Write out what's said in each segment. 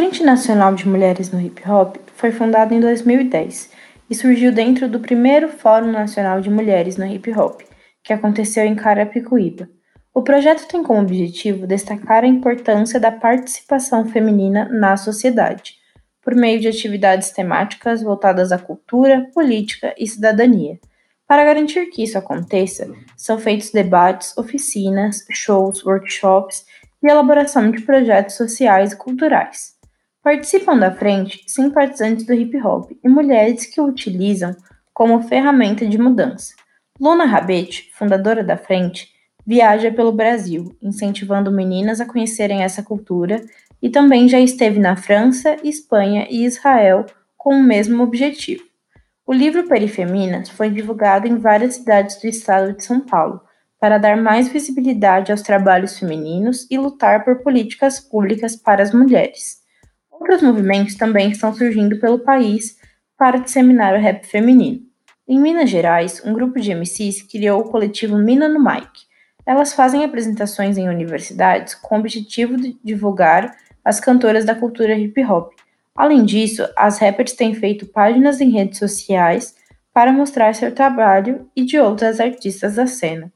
Frente Nacional de Mulheres no Hip Hop foi fundada em 2010 e surgiu dentro do primeiro Fórum Nacional de Mulheres no Hip Hop, que aconteceu em Carapicuíba. O projeto tem como objetivo destacar a importância da participação feminina na sociedade, por meio de atividades temáticas voltadas à cultura, política e cidadania. Para garantir que isso aconteça, são feitos debates, oficinas, shows, workshops e elaboração de projetos sociais e culturais. Participam da frente simpatizantes do hip hop e mulheres que o utilizam como ferramenta de mudança. Luna Rabete, fundadora da frente, viaja pelo Brasil, incentivando meninas a conhecerem essa cultura e também já esteve na França, Espanha e Israel com o mesmo objetivo. O livro Perifeminas foi divulgado em várias cidades do estado de São Paulo para dar mais visibilidade aos trabalhos femininos e lutar por políticas públicas para as mulheres. Outros movimentos também estão surgindo pelo país para disseminar o rap feminino. Em Minas Gerais, um grupo de MCs criou o coletivo Mina no Mic. Elas fazem apresentações em universidades com o objetivo de divulgar as cantoras da cultura hip hop. Além disso, as rappers têm feito páginas em redes sociais para mostrar seu trabalho e de outras artistas da cena.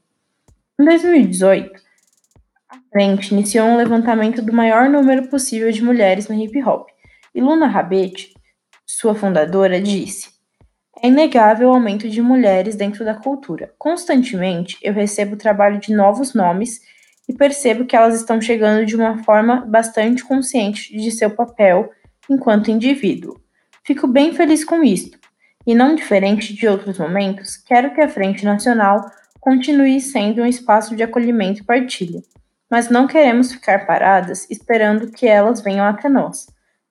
Em 2018, a frente iniciou um levantamento do maior número possível de mulheres no hip hop, e Luna Rabete, sua fundadora, disse: É inegável o aumento de mulheres dentro da cultura. Constantemente eu recebo o trabalho de novos nomes e percebo que elas estão chegando de uma forma bastante consciente de seu papel enquanto indivíduo. Fico bem feliz com isto, e não diferente de outros momentos, quero que a Frente Nacional continue sendo um espaço de acolhimento e partilha mas não queremos ficar paradas esperando que elas venham até nós.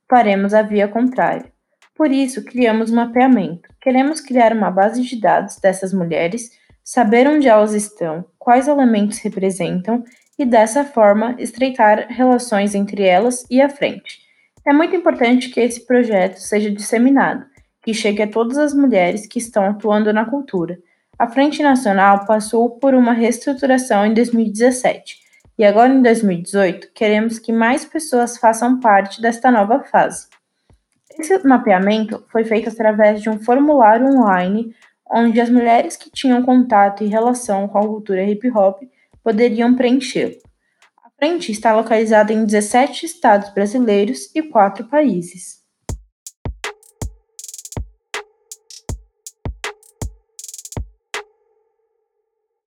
Faremos a via contrária. Por isso, criamos um mapeamento. Queremos criar uma base de dados dessas mulheres, saber onde elas estão, quais elementos representam e, dessa forma, estreitar relações entre elas e a frente. É muito importante que esse projeto seja disseminado, que chegue a todas as mulheres que estão atuando na cultura. A Frente Nacional passou por uma reestruturação em 2017 e agora em 2018, queremos que mais pessoas façam parte desta nova fase. Esse mapeamento foi feito através de um formulário online onde as mulheres que tinham contato e relação com a cultura hip hop poderiam preenchê-lo. A frente está localizada em 17 estados brasileiros e 4 países.